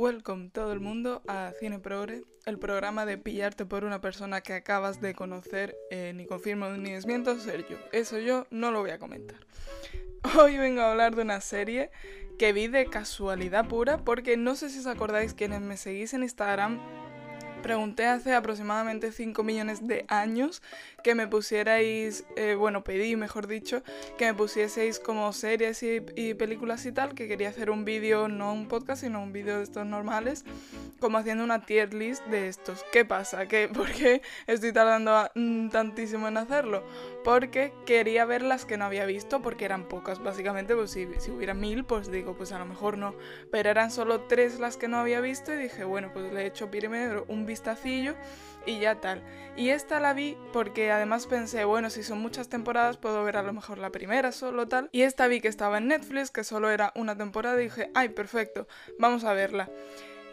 Welcome todo el mundo a Cine el programa de pillarte por una persona que acabas de conocer, eh, ni confirmo ni desmiento ser yo. Eso yo no lo voy a comentar. Hoy vengo a hablar de una serie que vi de casualidad pura porque no sé si os acordáis quienes me seguís en Instagram pregunté hace aproximadamente 5 millones de años que me pusierais, eh, bueno, pedí, mejor dicho, que me pusieseis como series y, películas y tal, que quería hacer un vídeo, no un podcast, sino un vídeo de estos normales, como haciendo una tier list de estos. ¿Qué pasa? ¿Qué, ¿Por qué estoy tardando a, mm, tantísimo en hacerlo? Porque quería ver las que no había visto, porque eran pocas, básicamente, pues si, si hubiera mil, pues digo, pues a lo mejor no, pero eran solo tres las que no había visto y dije, bueno, pues le he hecho primero un vistacillo y ya tal. Y esta la vi porque además pensé, bueno, si son muchas temporadas puedo ver a lo mejor la primera solo tal. Y esta vi que estaba en Netflix, que solo era una temporada y dije, ay, perfecto, vamos a verla.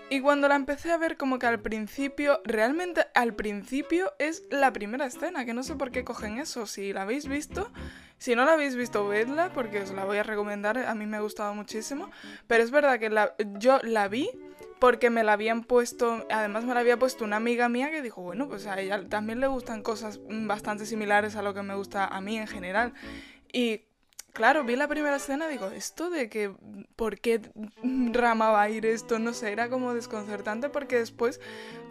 Y cuando la empecé a ver como que al principio, realmente al principio es la primera escena, que no sé por qué cogen eso, si la habéis visto, si no la habéis visto, vedla, porque os la voy a recomendar, a mí me ha gustado muchísimo, pero es verdad que la, yo la vi porque me la habían puesto, además me la había puesto una amiga mía que dijo, bueno, pues a ella también le gustan cosas bastante similares a lo que me gusta a mí en general. Y claro, vi la primera escena y digo, esto de que, ¿por qué rama va a ir esto? No sé, era como desconcertante porque después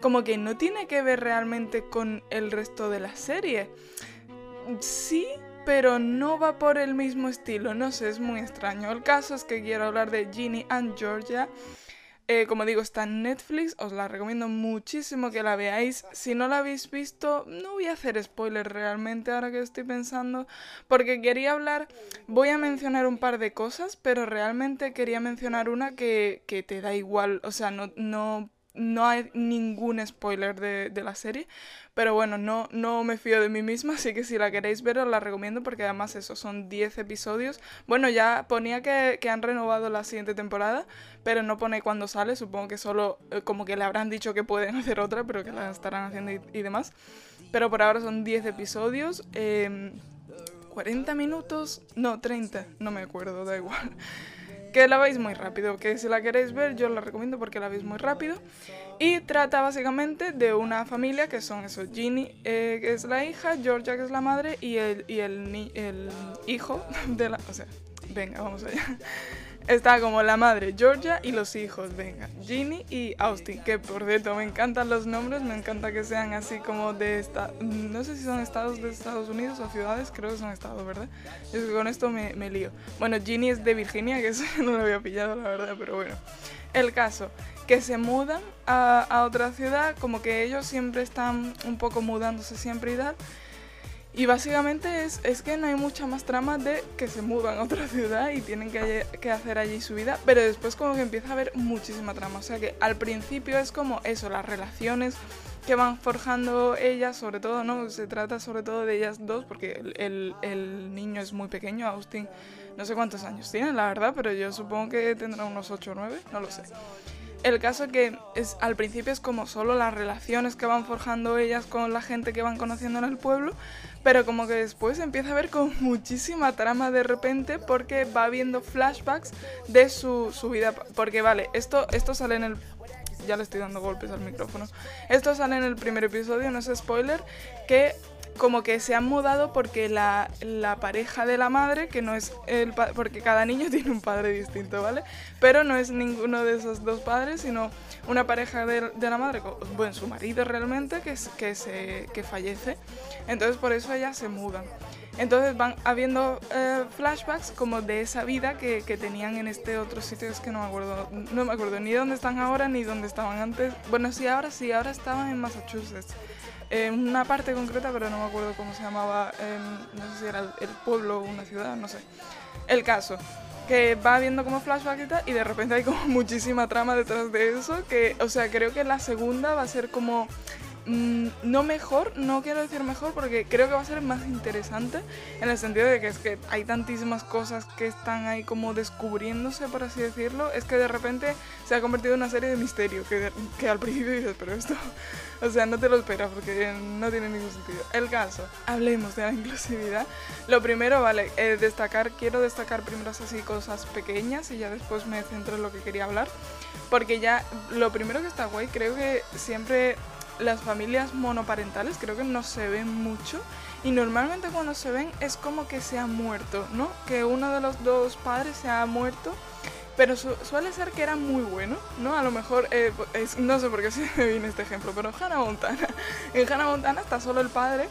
como que no tiene que ver realmente con el resto de la serie. Sí, pero no va por el mismo estilo, no sé, es muy extraño. El caso es que quiero hablar de Ginny and Georgia. Eh, como digo, está en Netflix, os la recomiendo muchísimo que la veáis. Si no la habéis visto, no voy a hacer spoilers realmente ahora que estoy pensando, porque quería hablar, voy a mencionar un par de cosas, pero realmente quería mencionar una que, que te da igual, o sea, no, no no hay ningún spoiler de, de, la serie, pero bueno, no, no me fío de mí misma, así que si la queréis ver os la recomiendo porque además eso, son 10 episodios. Bueno, ya ponía que, que, han renovado la siguiente temporada, pero no pone cuándo sale, supongo que solo eh, como que le habrán dicho que pueden hacer otra, pero que la estarán haciendo y, demás. Pero por ahora son 10 episodios. Eh, 40 minutos, no, 30, no me acuerdo, da igual que la veis muy rápido, que si la queréis ver yo la recomiendo porque la veis muy rápido. Y trata básicamente de una familia que son eso, Ginny, eh, que es la hija, Georgia, que es la madre, y el, y el, el hijo de la... O sea, venga, vamos allá. Está como la madre, Georgia, y los hijos, venga, Ginny y Austin, que por cierto me encantan los nombres, me encanta que sean así como de esta, no sé si son estados de Estados Unidos o ciudades, creo que son estados, ¿verdad? Que con esto me, me lío. Bueno, Ginny es de Virginia, que eso no lo había pillado, la verdad, pero bueno. El caso, que se mudan a, a otra ciudad, como que ellos siempre están un poco mudándose siempre y tal. Y básicamente es, es, que no hay mucha más trama de que se mudan a otra ciudad y tienen que, hacer allí su vida, pero después como que empieza a haber muchísima trama. O sea que al principio es como eso, las relaciones que van forjando ellas, sobre todo, ¿no? Se trata sobre todo de ellas dos, porque el, el, niño es muy pequeño, Austin, no sé cuántos años tiene, la verdad, pero yo supongo que tendrá unos 8 o 9, no lo sé. El caso que es, al principio es como solo las relaciones que van forjando ellas con la gente que van conociendo en el pueblo, pero como que después empieza a ver con muchísima trama de repente porque va viendo flashbacks de su, su vida. Porque vale, esto, esto sale en el ya le estoy dando golpes al micrófono. Esto sale en el primer episodio, no es spoiler, que como que se han mudado porque la, la pareja de la madre, que no es el porque cada niño tiene un padre distinto, ¿vale? Pero no es ninguno de esos dos padres, sino una pareja de, la madre, bueno, su marido realmente, que, que, se, que fallece. Entonces por eso ellas se mudan. Entonces van habiendo eh, flashbacks como de esa vida que, que, tenían en este otro sitio, es que no me acuerdo, no me acuerdo ni dónde están ahora ni dónde estaban antes. Bueno, sí, ahora sí, ahora estaban en Massachusetts en una parte concreta, pero no me acuerdo cómo se llamaba, eh, no sé si era el, pueblo o una ciudad, no sé. El caso, que va viendo como flashback y tal, y de repente hay como muchísima trama detrás de eso, que, o sea, creo que la segunda va a ser como mm, no mejor, no quiero decir mejor porque creo que va a ser más interesante en el sentido de que es que hay tantísimas cosas que están ahí como descubriéndose, por así decirlo, es que de repente se ha convertido en una serie de misterio que, que al principio dices, pero esto, o sea, no te lo esperas porque no tiene ningún sentido. El caso, hablemos de la inclusividad. Lo primero, vale, eh, destacar, quiero destacar primero así cosas pequeñas y ya después me centro en lo que quería hablar. Porque ya lo primero que está guay, creo que siempre las familias monoparentales creo que no se ven mucho y normalmente cuando se ven es como que se ha muerto, ¿no? Que uno de los dos padres se ha muerto, pero suele ser que era muy bueno, ¿no? A lo mejor, eh, no sé por qué se me viene este ejemplo, pero Hannah Montana. En Hannah Montana está solo el padre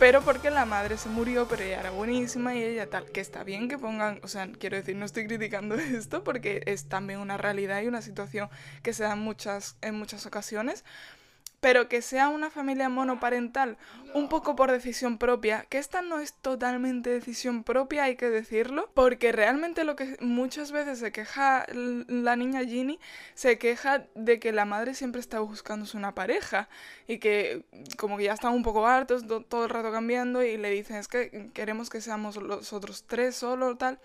pero porque la madre se murió, pero ella era buenísima y ella tal, que está bien que pongan, o sea, quiero decir, no estoy criticando esto porque es también una realidad y una situación que se da muchas, en muchas ocasiones, pero que sea una familia monoparental un poco por decisión propia, que esta no es totalmente decisión propia, hay que decirlo, porque realmente lo que muchas veces se queja la niña Ginny, se queja de que la madre siempre está buscándose una pareja y que como que ya están un poco hartos, todo el rato cambiando y le dicen es que queremos que seamos los otros tres solo tal.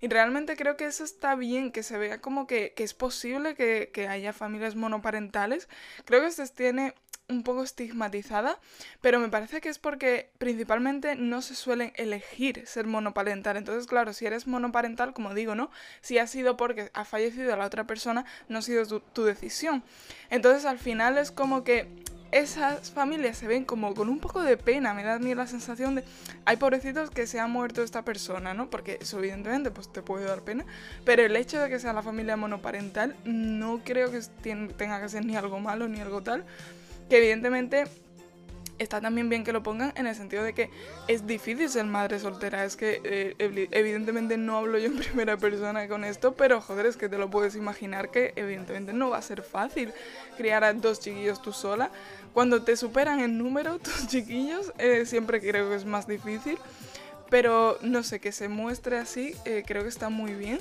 Y realmente creo que eso está bien, que se vea como que, es posible que, que haya familias monoparentales. Creo que se tiene un poco estigmatizada, pero me parece que es porque principalmente no se suelen elegir ser monoparental. Entonces, claro, si eres monoparental, como digo, ¿no? Si ha sido porque ha fallecido la otra persona, no ha sido tu, decisión. Entonces, al final es como que esas familias se ven como con un poco de pena, me da a mí la sensación de, hay pobrecitos que se ha muerto esta persona, ¿no? Porque eso evidentemente pues te puede dar pena, pero el hecho de que sea la familia monoparental no creo que tenga que ser ni algo malo ni algo tal, que evidentemente está también bien que lo pongan en el sentido de que es difícil ser madre soltera. Es que eh, evidentemente no hablo yo en primera persona con esto, pero joder, es que te lo puedes imaginar que evidentemente no va a ser fácil criar a dos chiquillos tú sola. Cuando te superan en número tus chiquillos, eh, siempre creo que es más difícil. Pero no sé, que se muestre así, eh, creo que está muy bien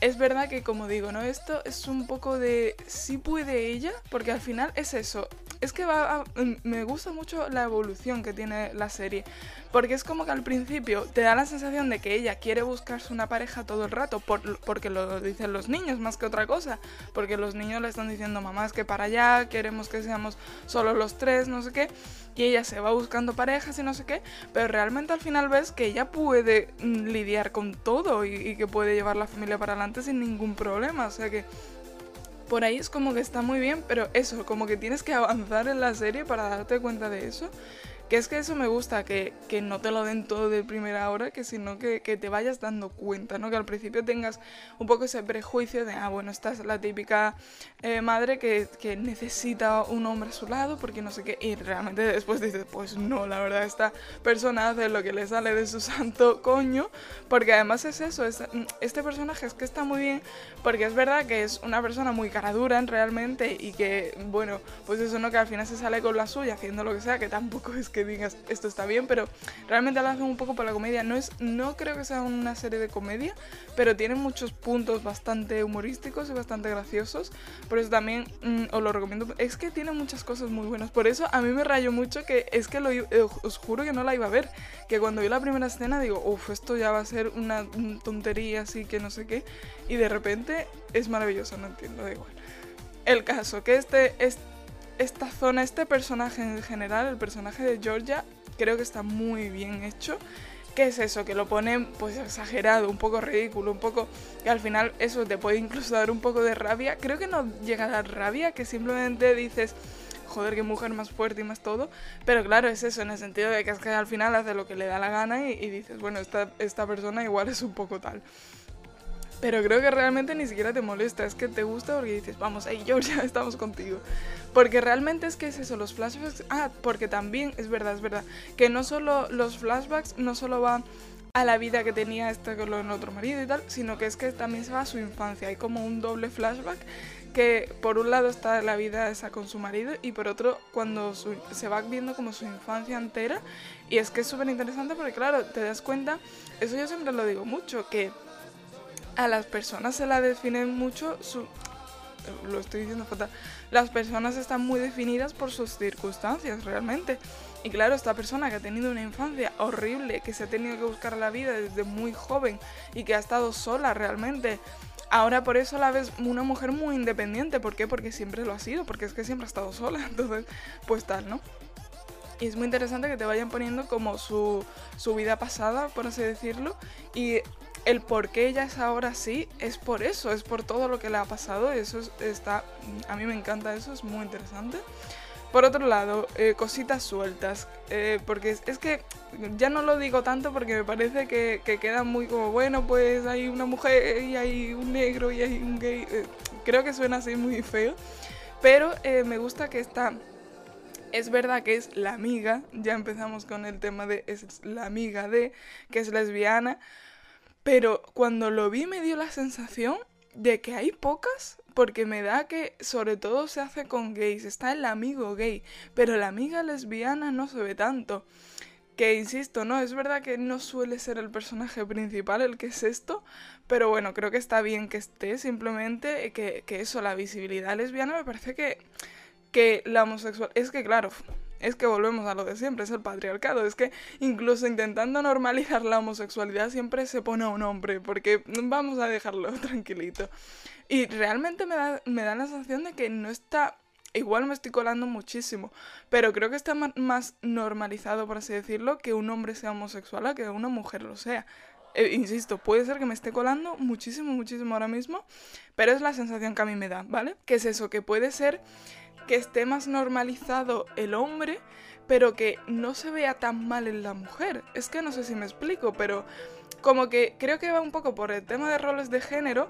es verdad que como digo, ¿no? Esto es un poco de si puede ella, porque al final es eso. Es que va mm, me gusta mucho la evolución que tiene la serie. Porque es como que al principio te da la sensación de que ella quiere buscarse una pareja todo el rato, por, porque lo dicen los niños más que otra cosa. Porque los niños le están diciendo, mamá, es que para allá, queremos que seamos solo los tres, no sé qué. Y ella se va buscando parejas y no sé qué. Pero realmente al final ves que ella puede mm, lidiar con todo y, y que puede llevar la familia para adelante sin ningún problema. O sea que por ahí es como que está muy bien, pero eso, como que tienes que avanzar en la serie para darte cuenta de eso. Que es que eso me gusta, que, que no te lo den todo de primera hora, que sino que, que, te vayas dando cuenta, ¿no? Que al principio tengas un poco ese prejuicio de, ah, bueno, esta es la típica eh, madre que, que, necesita un hombre a su lado, porque no sé qué, y realmente después dices, pues no, la verdad, esta persona hace lo que le sale de su santo coño, porque además es eso, es, este personaje es que está muy bien, porque es verdad que es una persona muy cara dura realmente, y que, bueno, pues eso, ¿no? Que al final se sale con la suya haciendo lo que sea, que tampoco es que digas esto está bien, pero realmente lo hacen un poco por la comedia. No, es, no creo que sea una serie de comedia, pero tiene muchos puntos bastante humorísticos y bastante graciosos. Por eso también mm, os lo recomiendo. Es que tiene muchas cosas muy buenas. Por eso a mí me rayó mucho que es que lo, eh, os juro que no la iba a ver. Que cuando vi la primera escena digo, uff, esto ya va a ser una tontería así que no sé qué. Y de repente es maravilloso, no entiendo, da igual. El caso, que este, este esta zona, este personaje en general, el personaje de Georgia, creo que está muy bien hecho. ¿Qué es eso? Que lo ponen pues exagerado, un poco ridículo, un poco... que al final eso te puede incluso dar un poco de rabia. Creo que no llega a dar rabia, que simplemente dices, joder, qué mujer más fuerte y más todo. Pero claro, es eso, en el sentido de que es que al final hace lo que le da la gana y, y dices, bueno, esta, esta persona igual es un poco tal. Pero creo que realmente ni siquiera te molesta, es que te gusta porque dices, vamos, hey Georgia, estamos contigo. Porque realmente es que es eso, los flashbacks. Ah, porque también, es verdad, es verdad, que no solo los flashbacks, no solo van a la vida que tenía este con otro marido y tal, sino que es que también se va a su infancia. Hay como un doble flashback que por un lado está la vida esa con su marido y por otro cuando se va viendo como su infancia entera. Y es que es súper interesante porque claro, te das cuenta, eso yo siempre lo digo mucho, que a las personas se la define mucho su... lo estoy diciendo fatal, las personas están muy definidas por sus circunstancias realmente. Y claro, esta persona que ha tenido una infancia horrible, que se ha tenido que buscar la vida desde muy joven y que ha estado sola realmente, ahora por eso la ves una mujer muy independiente. ¿Por qué? Porque siempre lo ha sido, porque es que siempre ha estado sola. Entonces, pues tal, ¿no? Y es muy interesante que te vayan poniendo como su, su vida pasada, por así decirlo, y el por qué ella es ahora así es por eso, es por todo lo que le ha pasado. Eso está, a mí me encanta eso, es muy interesante. Por otro lado, eh, cositas sueltas, eh, porque es, que ya no lo digo tanto porque me parece que, queda muy como, bueno, pues hay una mujer y hay un negro y hay un gay. Eh, creo que suena así muy feo, pero me gusta que está... Es verdad que es la amiga, ya empezamos con el tema de es la amiga de, que es lesbiana, pero cuando lo vi me dio la sensación de que hay pocas, porque me da que sobre todo se hace con gays, está el amigo gay, pero la amiga lesbiana no se ve tanto. Que insisto, no, es verdad que no suele ser el personaje principal el que es esto, pero bueno, creo que está bien que esté, simplemente que, que eso, la visibilidad lesbiana me parece que, que la homosexual... Es que claro, es que volvemos a lo de siempre, es el patriarcado. Es que incluso intentando normalizar la homosexualidad siempre se pone a un hombre, porque vamos a dejarlo tranquilito. Y realmente me da, me da la sensación de que no está... Igual me estoy colando muchísimo, pero creo que está más normalizado, por así decirlo, que un hombre sea homosexual a que una mujer lo sea. Eh, insisto, puede ser que me esté colando muchísimo, muchísimo ahora mismo, pero es la sensación que a mí me da, ¿vale? Que es eso, que puede ser que esté más normalizado el hombre, pero que no se vea tan mal en la mujer. Es que no sé si me explico, pero como que creo que va un poco por el tema de roles de género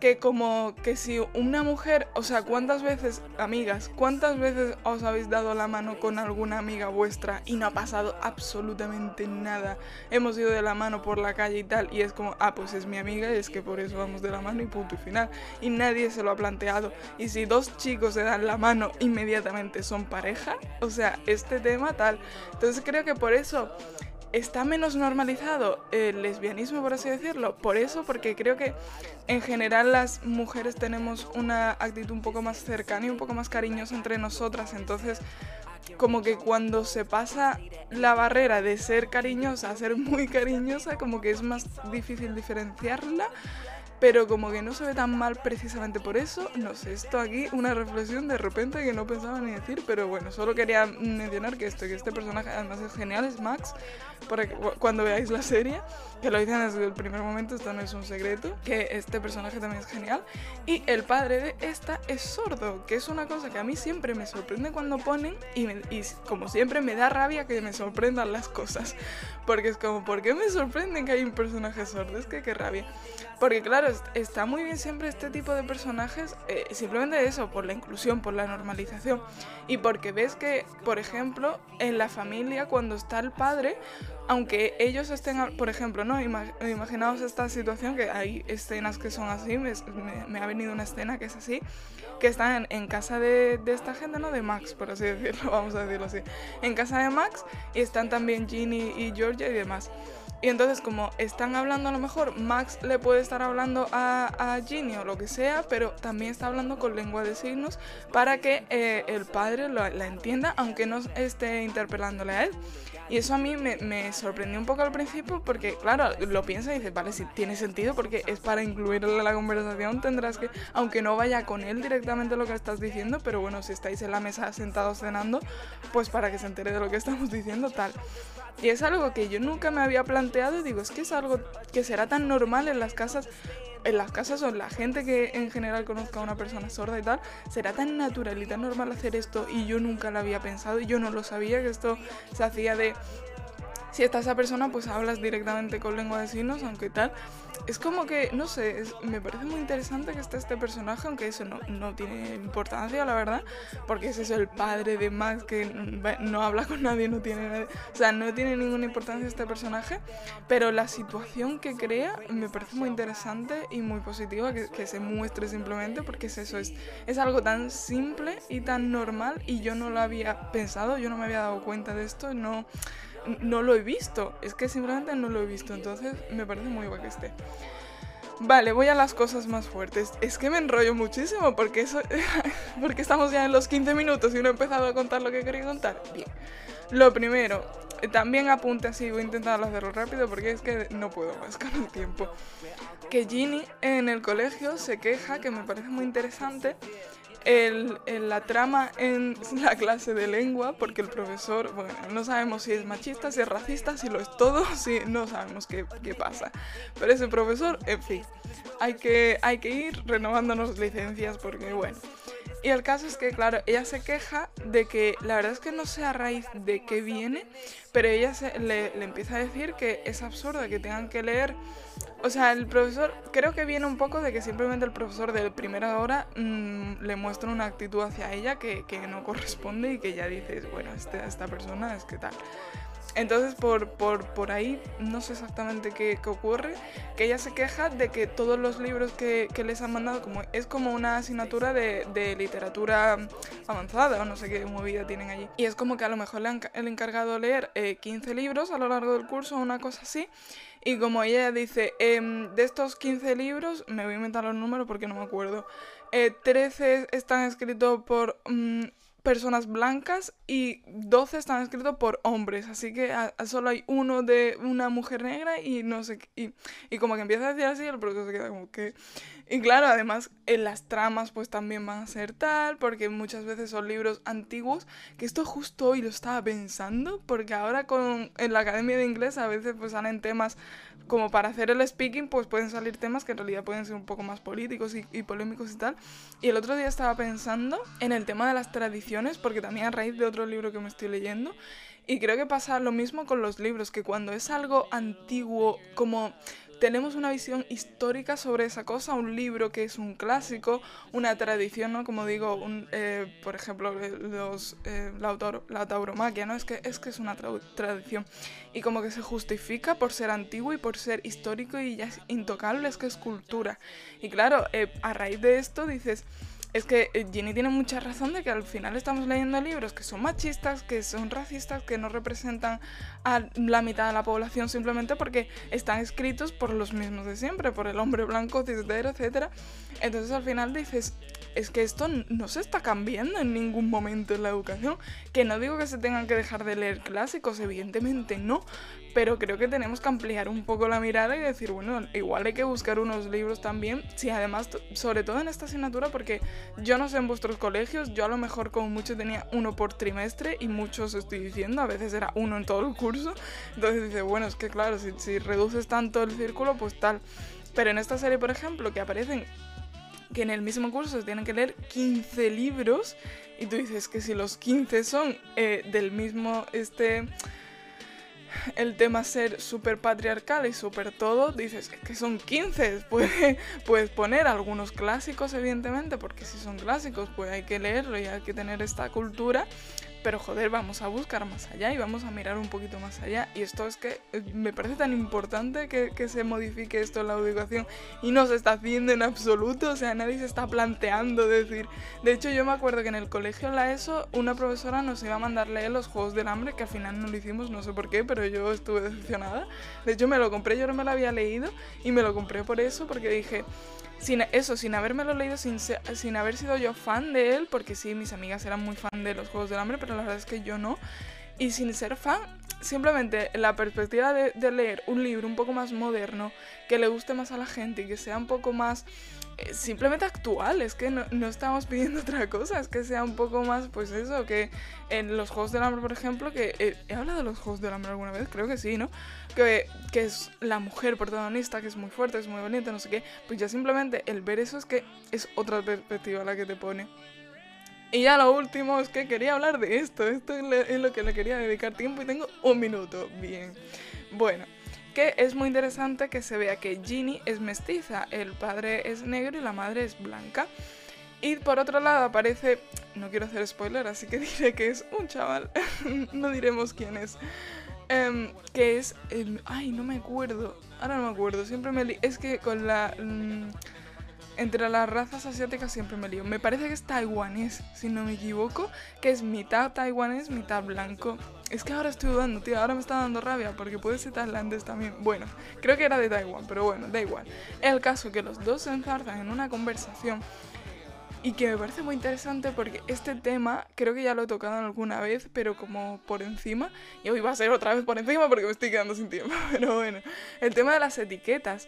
que como que si una mujer, o sea, ¿cuántas veces, amigas, cuántas veces os habéis dado la mano con alguna amiga vuestra y no ha pasado absolutamente nada? Hemos ido de la mano por la calle y tal, y es como, ah, pues es mi amiga y es que por eso vamos de la mano y punto y final. Y nadie se lo ha planteado. Y si dos chicos se dan la mano, inmediatamente son pareja, o sea, este tema tal. Entonces creo que por eso está menos normalizado el lesbianismo, por así decirlo. Por eso, porque creo que en general las mujeres tenemos una actitud un poco más cercana y un poco más cariñosa entre nosotras. Entonces, como que cuando se pasa la barrera de ser cariñosa a ser muy cariñosa, como que es más difícil diferenciarla pero como que no se ve tan mal precisamente por eso, no sé, esto aquí, una reflexión de repente que no pensaba ni decir, pero bueno, solo quería mencionar que esto, que este personaje además es genial, es Max, para que, cuando veáis la serie, que lo dicen desde el primer momento, esto no es un secreto, que este personaje también es genial, y el padre de esta es sordo, que es una cosa que a mí siempre me sorprende cuando ponen, y, y como siempre me da rabia que me sorprendan las cosas, porque es como, ¿por qué me sorprende que hay un personaje sordo? Es que qué rabia. Porque claro, está muy bien siempre este tipo de personajes, eh, simplemente eso, por la inclusión, por la normalización. Y porque ves que, por ejemplo, en la familia, cuando está el padre, aunque ellos estén, por ejemplo, ¿no? Imaginaos esta situación, que hay escenas que son así, me, ha venido una escena que es así, que están en, casa de, de, esta gente, ¿no? De Max, por así decirlo, vamos a decirlo así. En casa de Max y están también Ginny y Georgia y demás. Y entonces como están hablando a lo mejor, Max le puede estar hablando a, a Ginny o lo que sea, pero también está hablando con lengua de signos para que eh, el padre lo, la entienda, aunque no esté interpelándole a él. Y eso a mí me, sorprendió un poco al principio porque, claro, lo piensa y dice, vale, si tiene sentido porque es para incluirle en la conversación, tendrás que, aunque no vaya con él directamente lo que estás diciendo, pero bueno, si estáis en la mesa sentados cenando, pues para que se entere de lo que estamos diciendo, tal. Y es algo que yo nunca me había planteado y digo, es que es algo que será tan normal en las casas, en las casas o en la gente que en general conozca a una persona sorda y tal, será tan natural y tan normal hacer esto y yo nunca lo había pensado y yo no lo sabía que esto se hacía de si está esa persona, pues hablas directamente con lengua de signos, aunque tal. Es como que, no sé, me parece muy interesante que esté este personaje, aunque eso no, no tiene importancia, la verdad, porque es el padre de Max que no habla con nadie, no tiene o sea, no tiene ninguna importancia este personaje, pero la situación que crea me parece muy interesante y muy positiva que, que se muestre simplemente, porque es eso, es, es algo tan simple y tan normal y yo no lo había pensado, yo no me había dado cuenta de esto, no no lo he visto. Es que simplemente no lo he visto. Entonces me parece muy guay que esté. Vale, voy a las cosas más fuertes. Es que me enrollo muchísimo porque eso porque estamos ya en los 15 minutos y no he empezado a contar lo que quería contar. Bien. Lo primero, también apunte así, voy a intentar hacerlo rápido porque es que no puedo más con el tiempo. Que Ginny en el colegio se queja, que me parece muy interesante, el, la trama en la clase de lengua, porque el profesor, bueno, no sabemos si es machista, si es racista, si lo es todo, si no sabemos qué, qué pasa. Pero ese profesor, en fin, hay que, hay que ir renovándonos licencias porque, bueno. Y el caso es que, claro, ella se queja de que la verdad es que no sé a raíz de qué viene, pero ella se, le, le, empieza a decir que es absurdo que tengan que leer. O sea, el profesor, creo que viene un poco de que simplemente el profesor de primera hora mmm, le muestra una actitud hacia ella que, que, no corresponde y que ya dices, bueno, este, esta persona es que tal. Entonces, por, por, por, ahí, no sé exactamente qué, qué, ocurre, que ella se queja de que todos los libros que, que les han mandado, como es como una asignatura de, de, literatura avanzada, o no sé qué movida tienen allí. Y es como que a lo mejor le han el encargado leer eh, 15 libros a lo largo del curso, una cosa así. Y como ella dice, eh, de estos 15 libros, me voy a inventar los números porque no me acuerdo, eh, 13 están escritos por... Mm, personas blancas y 12 están escritos por hombres, así que solo hay uno de una mujer negra y no sé y, y como que empieza a decir así, el profesor se queda como que... Y claro, además en las tramas pues también van a ser tal, porque muchas veces son libros antiguos, que esto justo hoy lo estaba pensando, porque ahora con en la Academia de Inglés a veces pues salen temas como para hacer el speaking, pues pueden salir temas que en realidad pueden ser un poco más políticos y, y, polémicos y tal. Y el otro día estaba pensando en el tema de las tradiciones, porque también a raíz de otro libro que me estoy leyendo, y creo que pasa lo mismo con los libros, que cuando es algo antiguo, como tenemos una visión histórica sobre esa cosa, un libro que es un clásico, una tradición, ¿no? Como digo, un, eh, por ejemplo, los, eh, la, autor, la tauromaquia, ¿no? Es que, es que es una tra tradición. Y como que se justifica por ser antiguo y por ser histórico y ya es intocable, es que es cultura. Y claro, eh, a raíz de esto dices es que Ginny tiene mucha razón de que al final estamos leyendo libros que son machistas, que son racistas, que no representan a la mitad de la población simplemente porque están escritos por los mismos de siempre, por el hombre blanco, cisdero, etc. Entonces al final dices, es que esto no se está cambiando en ningún momento en la educación. Que no digo que se tengan que dejar de leer clásicos, evidentemente no, pero creo que tenemos que ampliar un poco la mirada y decir, bueno, igual hay que buscar unos libros también, si además, sobre todo en esta asignatura, porque yo no sé en vuestros colegios, yo a lo mejor como mucho tenía uno por trimestre y muchos estoy diciendo, a veces era uno en todo el curso, entonces dice, bueno, es que claro, si, reduces tanto el círculo, pues tal. Pero en esta serie, por ejemplo, que aparecen que en el mismo curso se tienen que leer 15 libros y tú dices que si los 15 son eh, del mismo, este el tema ser súper patriarcal y súper todo, dices que son 15, puede, puedes poner algunos clásicos evidentemente, porque si son clásicos pues hay que leerlo y hay que tener esta cultura, pero joder, vamos a buscar más allá y vamos a mirar un poquito más allá. Y esto es que eh, me parece tan importante que, que, se modifique esto en la educación y no se está haciendo en absoluto, o sea, nadie se está planteando decir. De hecho, yo me acuerdo que en el colegio, la ESO, una profesora nos iba a mandar leer los Juegos del Hambre, que al final no lo hicimos, no sé por qué, pero yo estuve decepcionada. De hecho, me lo compré, yo no me lo había leído y me lo compré por eso, porque dije sin eso, sin habérmelo leído, sin, sin haber sido yo fan de él, porque sí, mis amigas eran muy fan de los Juegos del Hambre, pero la verdad es que yo no. Y sin ser fan, simplemente la perspectiva de, leer un libro un poco más moderno, que le guste más a la gente y que sea un poco más eh, simplemente actual, es que no, no, estamos pidiendo otra cosa, es que sea un poco más, pues eso, que en los Juegos del Hambre, por ejemplo, que eh, he hablado de los Juegos del Hambre alguna vez, creo que sí, ¿no? Que, es la mujer protagonista, que es muy fuerte, es muy valiente, no sé qué, pues ya simplemente el ver eso es que es otra perspectiva la que te pone. Y ya lo último es que quería hablar de esto, esto es lo que le quería dedicar tiempo y tengo un minuto, bien. Bueno, que es muy interesante que se vea que Ginny es mestiza, el padre es negro y la madre es blanca. Y por otro lado aparece, no quiero hacer spoiler, así que diré que es un chaval, no diremos quién es, um, que es, el, ay, no me acuerdo, ahora no me acuerdo, siempre me... es que con la... Um, entre las razas asiáticas siempre me lío. Me parece que es taiwanés, si no me equivoco, que es mitad taiwanés, mitad blanco. Es que ahora estoy dudando, tío, ahora me está dando rabia porque puede ser tailandés también. Bueno, creo que era de Taiwán, pero bueno, da igual. El caso que los dos se enzarzan en una conversación y que me parece muy interesante porque este tema creo que ya lo he tocado alguna vez, pero como por encima, y hoy va a ser otra vez por encima porque me estoy quedando sin tiempo, pero bueno, el tema de las etiquetas.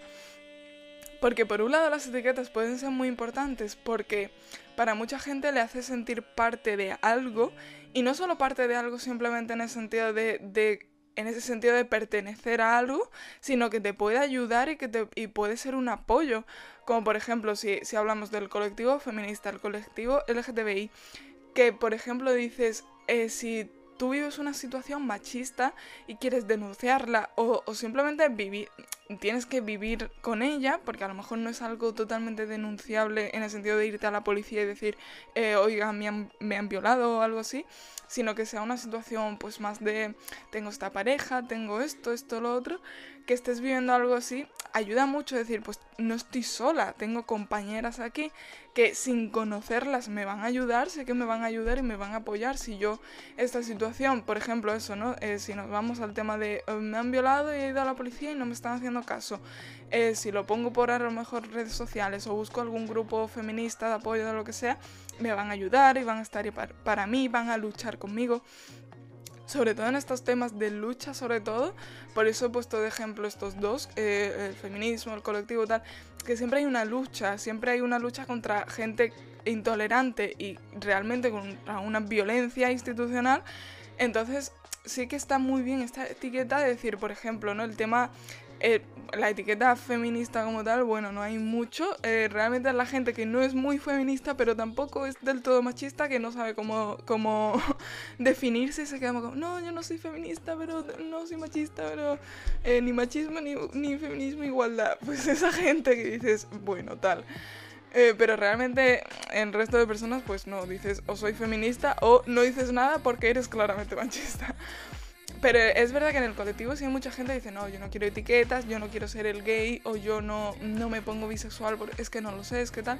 Porque por un lado las etiquetas pueden ser muy importantes porque para mucha gente le hace sentir parte de algo y no solo parte de algo simplemente en el sentido de, en ese sentido de pertenecer a algo, sino que te puede ayudar y que te, y puede ser un apoyo. Como por ejemplo, si, si hablamos del colectivo feminista, el colectivo LGTBI, que por ejemplo dices, eh, si tú vives una situación machista y quieres denunciarla o, o, simplemente vivir, tienes que vivir con ella, porque a lo mejor no es algo totalmente denunciable en el sentido de irte a la policía y decir, eh, oiga, me han, me han violado o algo así, sino que sea una situación pues más de, tengo esta pareja, tengo esto, esto, lo otro, que estés viviendo algo así, ayuda mucho decir, pues no estoy sola, tengo compañeras aquí que sin conocerlas me van a ayudar, sé que me van a ayudar y me van a apoyar si yo esta situación, por ejemplo eso, ¿no? Eh, si nos vamos al tema de eh, me han violado y he ido a la policía y no me están haciendo caso, eh, si lo pongo por a lo mejor redes sociales o busco algún grupo feminista de apoyo de lo que sea, me van a ayudar y van a estar para, para mí, van a luchar conmigo sobre todo en estos temas de lucha, sobre todo, por eso he puesto de ejemplo estos dos, eh, el feminismo, el colectivo tal, que siempre hay una lucha, siempre hay una lucha contra gente intolerante y realmente contra una violencia institucional, entonces sí que está muy bien esta etiqueta de decir, por ejemplo, ¿no? El tema eh, la etiqueta feminista como tal, bueno, no hay mucho. Eh, realmente es la gente que no es muy feminista, pero tampoco es del todo machista, que no sabe cómo, cómo definirse se queda como, no, yo no soy feminista, pero no soy machista, pero eh, ni machismo, ni, ni feminismo, igualdad. Pues esa gente que dices, bueno, tal. Eh, pero realmente el resto de personas pues no, dices o soy feminista o no dices nada porque eres claramente machista. Pero es verdad que en el colectivo sí hay mucha gente que dice, no, yo no quiero etiquetas, yo no quiero ser el gay o yo no, no me pongo bisexual, porque es que no lo sé, es que tal.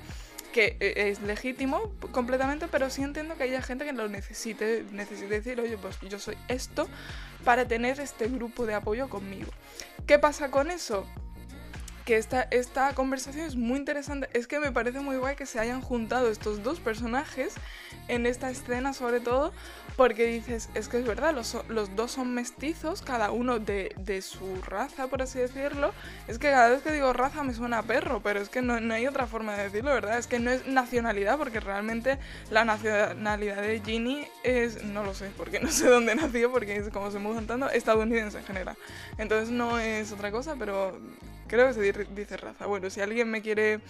Que eh, es legítimo completamente, pero sí entiendo que haya gente que lo necesite, necesite decir, oye, pues yo soy esto para tener este grupo de apoyo conmigo. ¿Qué pasa con eso? Que esta, esta conversación es muy interesante. Es que me parece muy guay que se hayan juntado estos dos personajes en esta escena, sobre todo, porque dices, es que es verdad, los, los dos son mestizos, cada uno de, de, su raza, por así decirlo. Es que cada vez que digo raza me suena perro, pero es que no, no hay otra forma de decirlo, ¿verdad? Es que no es nacionalidad, porque realmente la nacionalidad de Ginny es, no lo sé, porque no sé dónde nació, porque es como se mudan tanto, estadounidense en general. Entonces no es otra cosa, pero Creo que se dice raza. Bueno, si alguien me quiere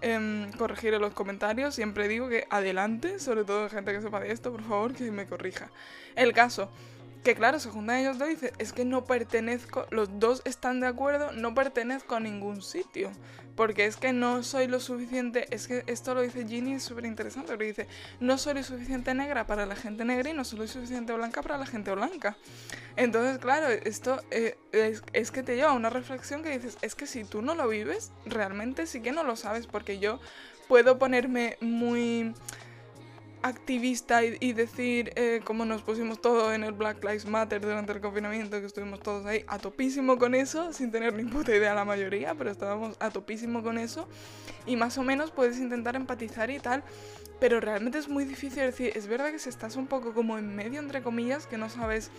eh, corregir en los comentarios, siempre digo que adelante, sobre todo gente que sepa de esto, por favor, que me corrija. El caso, que claro, se juntan ellos dos y dicen, es que no pertenezco, los dos están de acuerdo, no pertenezco a ningún sitio, porque es que no soy lo suficiente, es que esto lo dice Ginny, es súper interesante, porque dice, no soy lo suficiente negra para la gente negra y no soy lo suficiente blanca para la gente blanca. Entonces, claro, esto eh, es, es que te lleva a una reflexión que dices, es que si tú no lo vives, realmente sí que no lo sabes, porque yo puedo ponerme muy activista y, decir eh, cómo nos pusimos todo en el Black Lives Matter durante el confinamiento, que estuvimos todos ahí a topísimo con eso, sin tener ni puta idea la mayoría, pero estábamos a topísimo con eso. Y más o menos puedes intentar empatizar y tal, pero realmente es muy difícil decir, es verdad que si estás un poco como en medio, entre comillas, que no sabes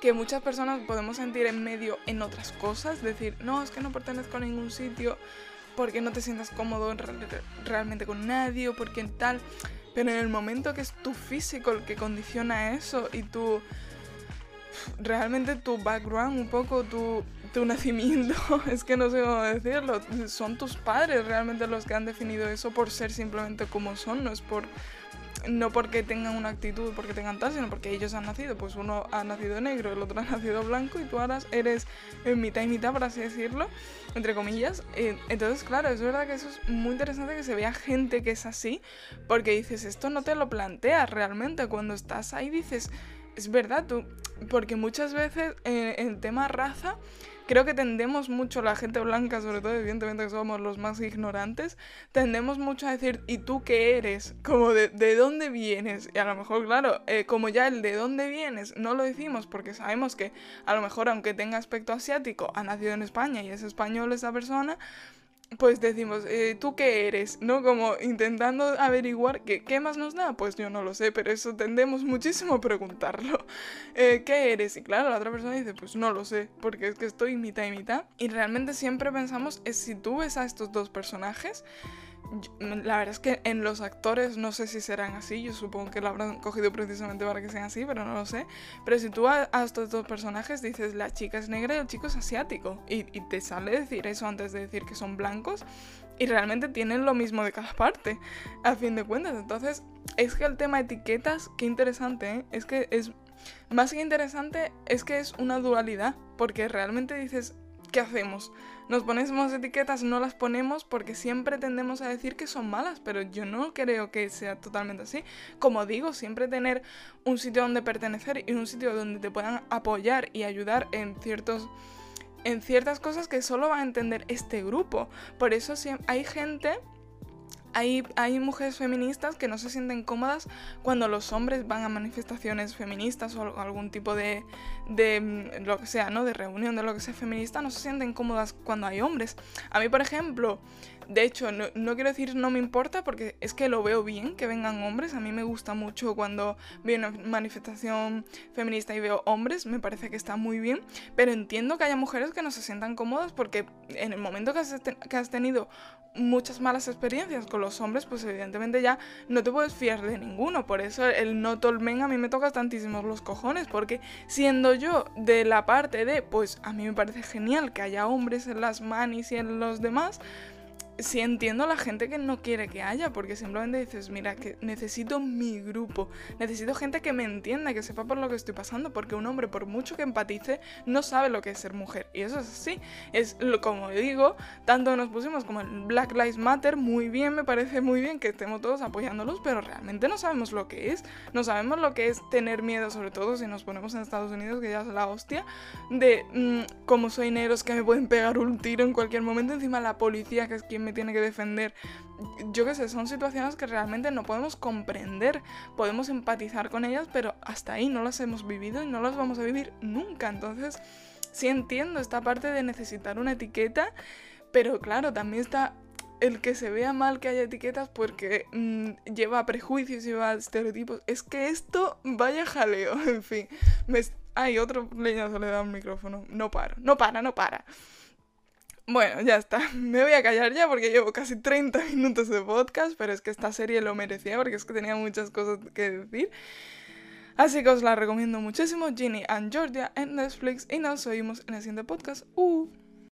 que muchas personas podemos sentir en medio en otras cosas, decir, no, es que no pertenezco a ningún sitio porque no te sientas cómodo realmente con nadie o porque tal. Pero en el momento que es tu físico el que condiciona eso y tu. realmente tu background, un poco tu, tu nacimiento, es que no sé cómo decirlo, son tus padres realmente los que han definido eso por ser simplemente como son, no es por no porque tengan una actitud, porque tengan tal, sino porque ellos han nacido. Pues uno ha nacido negro, el otro ha nacido blanco y tú ahora eres en mitad y mitad, por así decirlo, entre comillas. Eh, entonces, claro, es verdad que eso es muy interesante que se vea gente que es así, porque dices, esto no te lo planteas realmente. Cuando estás ahí dices, es verdad, tú, porque muchas veces en el tema raza creo que tendemos mucho, la gente blanca, sobre todo, evidentemente que somos los más ignorantes, tendemos mucho a decir, ¿y tú qué eres? Como de, ¿de dónde vienes? Y a lo mejor, claro, eh, como ya el de dónde vienes no lo decimos porque sabemos que a lo mejor, aunque tenga aspecto asiático, ha nacido en España y es español esa persona, pues decimos, eh, ¿tú qué eres? ¿No? Como intentando averiguar que, qué más nos da. Pues yo no lo sé, pero eso tendemos muchísimo a preguntarlo. Eh, ¿Qué eres? Y claro, la otra persona dice, pues no lo sé, porque es que estoy mitad y mitad. Y realmente siempre pensamos, es si tú ves a estos dos personajes, la verdad es que en los actores no sé si serán así, yo supongo que lo habrán cogido precisamente para que sean así, pero no lo sé. Pero si tú a, estos dos personajes dices la chica es negra y el chico es asiático, y, te sale decir eso antes de decir que son blancos, y realmente tienen lo mismo de cada parte, a fin de cuentas. Entonces, es que el tema etiquetas, qué interesante, ¿eh? es que es más que interesante, es que es una dualidad, porque realmente dices, ¿qué hacemos? Nos ponemos etiquetas, no las ponemos porque siempre tendemos a decir que son malas, pero yo no creo que sea totalmente así. Como digo, siempre tener un sitio donde pertenecer y un sitio donde te puedan apoyar y ayudar en ciertos en ciertas cosas que solo va a entender este grupo. Por eso hay gente hay, hay, mujeres feministas que no se sienten cómodas cuando los hombres van a manifestaciones feministas o algún tipo de, de mm, lo que sea, ¿no? De reunión de lo que sea feminista, no se sienten cómodas cuando hay hombres. A mí, por ejemplo, de hecho, no, quiero decir no me importa porque es que lo veo bien que vengan hombres. A mí me gusta mucho cuando veo una manifestación feminista y veo hombres, me parece que está muy bien. Pero entiendo que haya mujeres que no se sientan cómodas porque en el momento que has, que has tenido muchas malas experiencias con los hombres, pues evidentemente ya no te puedes fiar de ninguno. Por eso el no tolmen a mí me toca tantísimos los cojones, porque siendo yo de la parte de, pues a mí me parece genial que haya hombres en las manis y en los demás, sí entiendo a la gente que no quiere que haya, porque simplemente dices, mira, que necesito mi grupo, necesito gente que me entienda, que sepa por lo que estoy pasando, porque un hombre, por mucho que empatice, no sabe lo que es ser mujer. Y eso es así. Es lo, como digo, tanto nos pusimos como en Black Lives Matter, muy bien, me parece muy bien que estemos todos apoyándolos, pero realmente no sabemos lo que es. No sabemos lo que es tener miedo, sobre todo si nos ponemos en Estados Unidos, que ya es la hostia, de mm, como soy negro, es que me pueden pegar un tiro en cualquier momento, encima la policía, que es quien me tiene que defender. Yo qué sé, son situaciones que realmente no podemos comprender, podemos empatizar con ellas, pero hasta ahí no las hemos vivido y no las vamos a vivir nunca. Entonces, sí entiendo esta parte de necesitar una etiqueta, pero claro, también está el que se vea mal que haya etiquetas porque mm, lleva prejuicios, lleva estereotipos. Es que esto vaya jaleo, en fin. Me... Ay, otro leñazo le da un micrófono. No para, no para, no para. Bueno, ya está. Me voy a callar ya porque llevo casi 30 minutos de podcast, pero es que esta serie lo merecía porque es que tenía muchas cosas que decir. Así que os la recomiendo muchísimo, Ginny and Georgia en Netflix y nos oímos en el siguiente podcast. Uh.